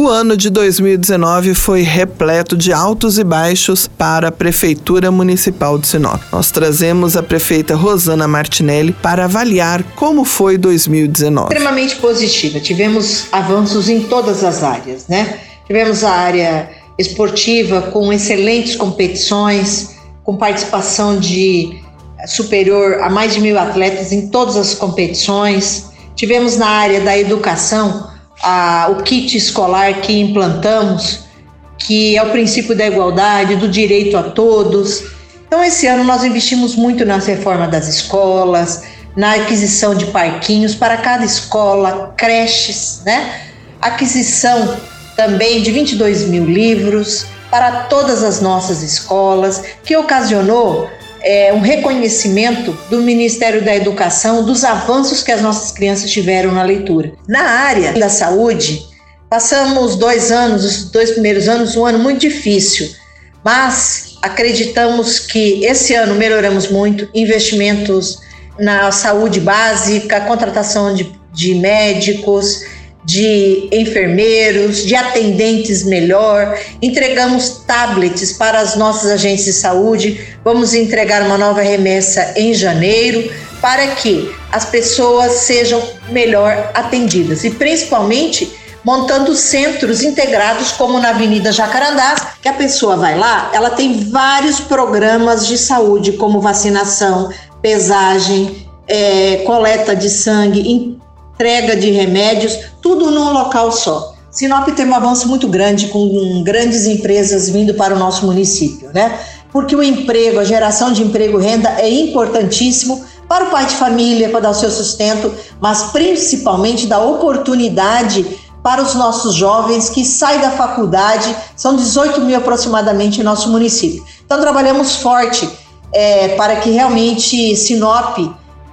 O ano de 2019 foi repleto de altos e baixos para a Prefeitura Municipal de Sinop. Nós trazemos a prefeita Rosana Martinelli para avaliar como foi 2019. Extremamente positiva. Tivemos avanços em todas as áreas, né? Tivemos a área esportiva com excelentes competições, com participação de superior a mais de mil atletas em todas as competições. Tivemos na área da educação a, o kit escolar que implantamos, que é o princípio da igualdade, do direito a todos. Então, esse ano nós investimos muito na reforma das escolas, na aquisição de parquinhos para cada escola, creches, né? Aquisição também de 22 mil livros para todas as nossas escolas, que ocasionou é, um reconhecimento do Ministério da Educação dos avanços que as nossas crianças tiveram na leitura. Na área da saúde, passamos dois anos, os dois primeiros anos, um ano muito difícil, mas acreditamos que esse ano melhoramos muito investimentos na saúde básica, contratação de, de médicos de enfermeiros, de atendentes melhor, entregamos tablets para as nossas agências de saúde, vamos entregar uma nova remessa em janeiro para que as pessoas sejam melhor atendidas. E principalmente montando centros integrados como na Avenida Jacarandás, que a pessoa vai lá, ela tem vários programas de saúde como vacinação, pesagem, é, coleta de sangue, entrega de remédios, tudo num local só. Sinop tem um avanço muito grande com grandes empresas vindo para o nosso município, né? Porque o emprego, a geração de emprego renda é importantíssimo para o pai de família, para dar o seu sustento, mas principalmente da oportunidade para os nossos jovens que saem da faculdade, são 18 mil aproximadamente em nosso município. Então trabalhamos forte é, para que realmente Sinop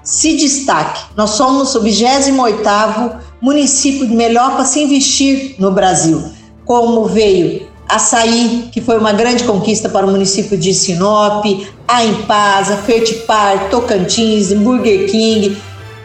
se destaque. Nós somos o 28º município melhor para se investir no Brasil, como veio Açaí, que foi uma grande conquista para o município de Sinop, a Impasa, Fertipar, Tocantins, Burger King,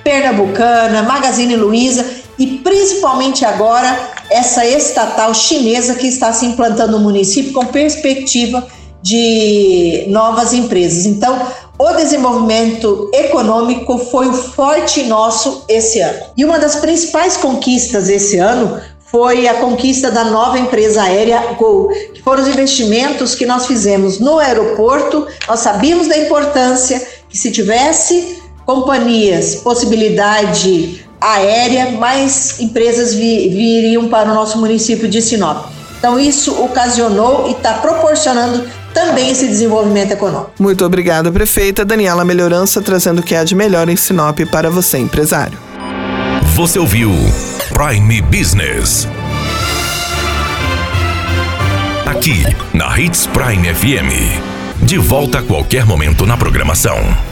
Pernambucana, Magazine Luiza e principalmente agora essa estatal chinesa que está se implantando no município com perspectiva de novas empresas. Então, o desenvolvimento econômico foi o forte nosso esse ano. E uma das principais conquistas esse ano foi a conquista da nova empresa aérea Gol, que foram os investimentos que nós fizemos no aeroporto. Nós sabíamos da importância que se tivesse companhias, possibilidade aérea, mais empresas vi viriam para o nosso município de Sinop. Então isso ocasionou e está proporcionando também esse desenvolvimento econômico. Muito obrigada, prefeita Daniela Melhorança, trazendo o que há de melhor em Sinop para você, empresário. Você ouviu Prime Business. Aqui, na Hits Prime FM. De volta a qualquer momento na programação.